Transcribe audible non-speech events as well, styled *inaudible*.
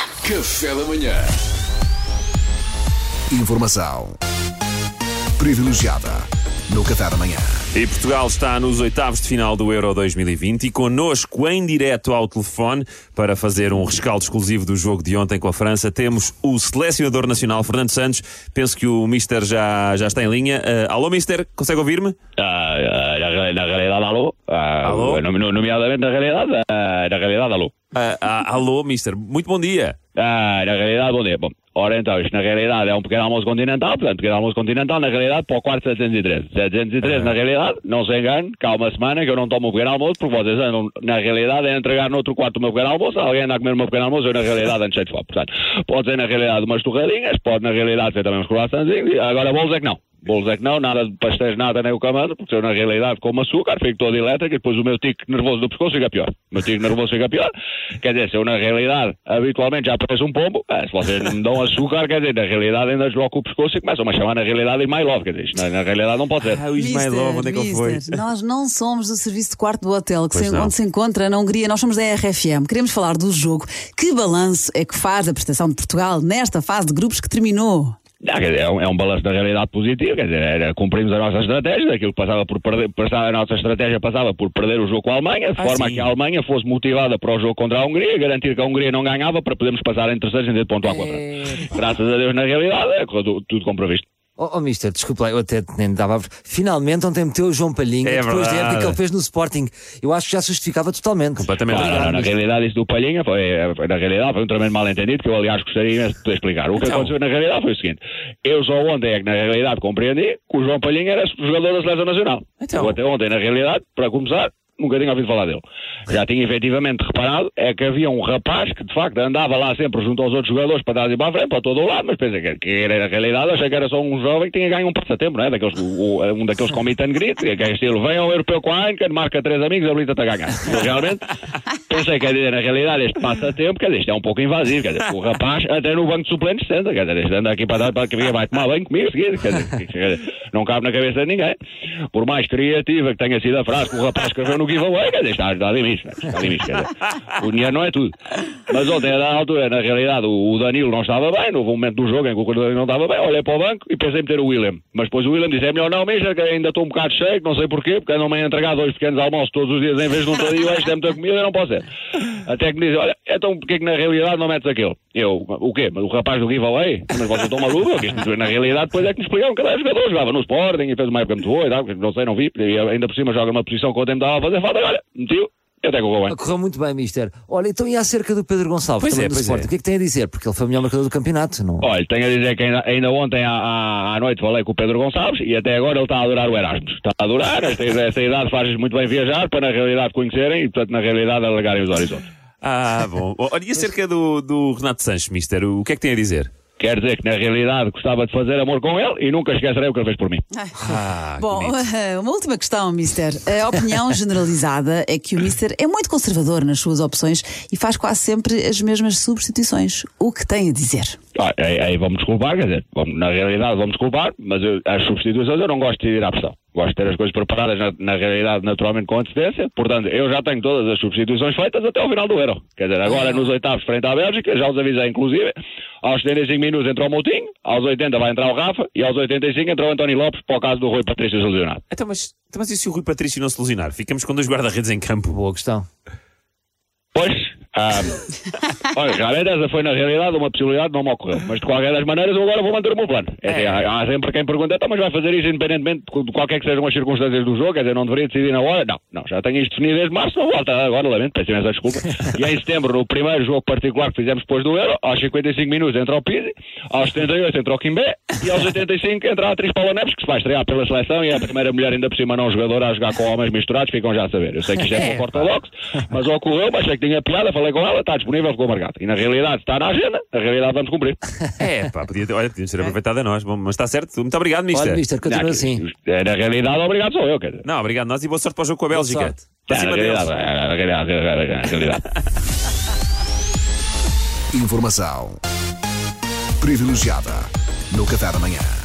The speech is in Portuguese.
Café da manhã. Informação privilegiada no Café da manhã. E Portugal está nos oitavos de final do Euro 2020 e connosco em direto ao telefone para fazer um rescaldo exclusivo do jogo de ontem com a França temos o selecionador nacional Fernando Santos. Penso que o Mister já, já está em linha. Uh, alô, Mister, consegue ouvir-me? Ah, ah, na, na realidade, alô. Ah, Alô? no- Nomeadamente, na realidade, ah, na realidade, alô. Uh, ah, alô, Mister, muito bom dia. Ah, na realidade, bom dia. Bom, ora então, isto na realidade é um pequeno almoço continental, portanto, pequeno almoço continental, na realidade, para o quarto 713. 713, na realidade, não se engane, cá uma semana que eu não tomo o pequeno almoço, porque vocês andam, na realidade, a entregar no outro quarto o meu pequeno almoço, alguém anda a comer o meu pequeno almoço, eu, na realidade, ando cheio de fome. Portanto, pode ser, na realidade, umas torradinhas, pode, na realidade, ser também uns croissantzinhos, agora bolos é que não. Bolos é que não, nada de pastéis, nada nem o camando, porque eu na realidade como açúcar, fico todo elétrico e depois o meu tique nervoso do pescoço fica pior. O meu tique nervoso fica pior. Quer dizer, se eu na realidade habitualmente já pareço um pombo, eh, se vocês me dão açúcar, quer dizer, na realidade ainda desloco o pescoço e começam-me a chamar na realidade My Love, quer dizer, isto na, na realidade não pode ser. Ah, o Ismailov, onde é que ele foi? Nós não somos do serviço de quarto do hotel, que se, onde se encontra na Hungria, nós somos da RFM. Queremos falar do jogo. Que balanço é que faz a prestação de Portugal nesta fase de grupos que terminou? Não, dizer, é, um, é um balanço da realidade positivo, quer dizer, era, cumprimos a nossa estratégia, aquilo que passava por perder, passava, a nossa estratégia passava por perder o jogo com a Alemanha, de Ah, forma sim. que a Alemanha fosse motivada para o jogo contra a Hungria, garantir que a Hungria não ganhava para podermos passar em terceiros em vez de pontuar com a França. Graças a Deus, na realidade, é tudo, tudo como previsto. Oh, oh mister, desculpa lá, eu até nem dava. a- Finalmente ontem meteu o João Palhinha É depois da época que ele fez no Sporting. Eu acho que já se justificava totalmente. Completamente. Não, não, não, na realidade, isso do Palhinha foi, foi- na realidade, foi um tremendo mal entendido que eu, aliás, gostaria imenso de poder explicar. O que Então. aconteceu na realidade foi o seguinte: eu só ontem é que, na realidade, compreendi que o João Palhinha era jogador da Seleção Nacional. Então. Eu até ontem, na realidade, para começar, nunca tinha ouvido falar dele. Já tinha efetivamente reparado é que havia um rapaz que, de facto, andava lá sempre junto aos outros jogadores para trás e para a frente, para todo o lado, mas pensei que, que era, na realidade, achei que era só um jovem que tinha ganho um passatempo, não é? Daqueles, o- um daqueles com meet and greet, que é estilo, vem ao europeu com a Heineken, marca três amigos, habilita-te a ganhar. Realmente, pensei que, quer dizer, na realidade, este passatempo, quer dizer, isto é um pouco invasivo, quer dizer, o rapaz até no banco de suplentes senta, quer dizer, este anda aqui para dar, para que vai tomar banho comigo, quer dizer, quer dizer, não cabe na cabeça de ninguém. Por mais criativa que tenha sido a frase que o rapaz escreveu no giveaway, quer dizer, está, está limites, né? está limites, quer dizer, o dinheiro não é tudo. Mas ontem, a dada altura, na realidade, o Danilo não estava bem, houve um momento do jogo em que o Danilo não estava bem, olhei para o banco e pensei em meter o William. Mas depois o William disse, é melhor não, Misha, que ainda estou um bocado cheio, não sei porquê, porque andam-me a entregar dois pequenos almoços todos os dias em vez de um todinho, isto é muita comida, não posso ser. Até que me diz, olha, então porquê que na realidade não metes aquele? Eu, o quê? O rapaz do giveaway? Mas vocês estão malucos? Na realidade, depois é que me explicaram que era jogador, jogava no Sporting e fez uma época muito boa e tal, não sei, não vi, e ainda por cima joga numa posição que o tempo estava a fazer falta, e olha, metiu, e até que correu bem. Correu muito bem, mister. Olha, então e acerca do Pedro Gonçalves, Pois também é, do é. O que é que tem a dizer? Porque ele foi o melhor marcador do campeonato, não? Olha, tenho a dizer que ainda, ainda ontem à, à, à noite falei com o Pedro Gonçalves e até agora ele está a adorar o Erasmus. Está a adorar, esta, esta idade faz-lhes muito bem viajar para na realidade conhecerem e, portanto, na realidade alargarem os horizontes. Ah, bom. Olha, e acerca do, do Renato Sanches, Mister, o que é que tem a dizer? Quer dizer que na realidade gostava de fazer amor com ele e nunca esquecerei o que ele fez por mim. Ah, Bom, bonito. *laughs* uma última questão, Mister. A opinião generalizada é que o Mister é muito conservador nas suas opções e faz quase sempre as mesmas substituições. O que tem a dizer? Ah, aí, aí vamos desculpar, quer dizer, vamos- na realidade vamos desculpar, mas eu- as substituições eu não gosto de ir à pressão. Gosto de ter as coisas preparadas na, na realidade naturalmente com antecedência. Portanto, eu já tenho todas as substituições feitas até ao final do Euro. Quer dizer, agora nos oitavos frente à Bélgica, já os avisei inclusive, aos 75 minutos entrou o Moutinho, aos 80 vai entrar o Rafa e aos 85 entrou o António Lopes para o caso do Rui Patrício se lesionado. Então, mas, então, mas e se o Rui Patrício não se lesionar? Ficamos com dois guarda-redes em campo. Boa questão. Pois, ah, olha, realmente essa foi na realidade uma possibilidade, não me ocorreu. Mas de qualquer das maneiras eu agora vou manter o meu plano. É assim, há, há sempre quem pergunta, então, mas vai fazer isso independentemente de de qualquer que sejam as circunstâncias do jogo, quer dizer, não deveria decidir na hora? Não, não, já tenho isto definido desde março, não volta agora, lamento, peço imensa desculpa. E em setembro, no primeiro jogo particular que fizemos depois do Euro, aos 55 minutos entra o Pizzi, aos 78 entra o Kimbé e aos 85 entra a atriz Paula Neves, que se vai estrear pela seleção e é a primeira mulher ainda por cima não jogadora a jogar com homens misturados, ficam já a saber. Eu sei que isto é pouco ortodoxo, mas ocorreu, mas achei que tinha piada, falei com ela, está disponível, ficou marcado. E na realidade, está na agenda, na realidade vamos cumprir. É, pá, podia ter, olha, podíamos ter aproveitado a nós. Bom, mas está certo. Muito obrigado, Mister. Olha, mister, continua Não, assim. é, Na realidade, obrigado sou eu, quer dizer. Não, obrigado nós e boa sorte para o jogo com a Bélgica. É, cima na deles. realidade, é, na realidade, é, na realidade. Informação privilegiada no Café da manhã.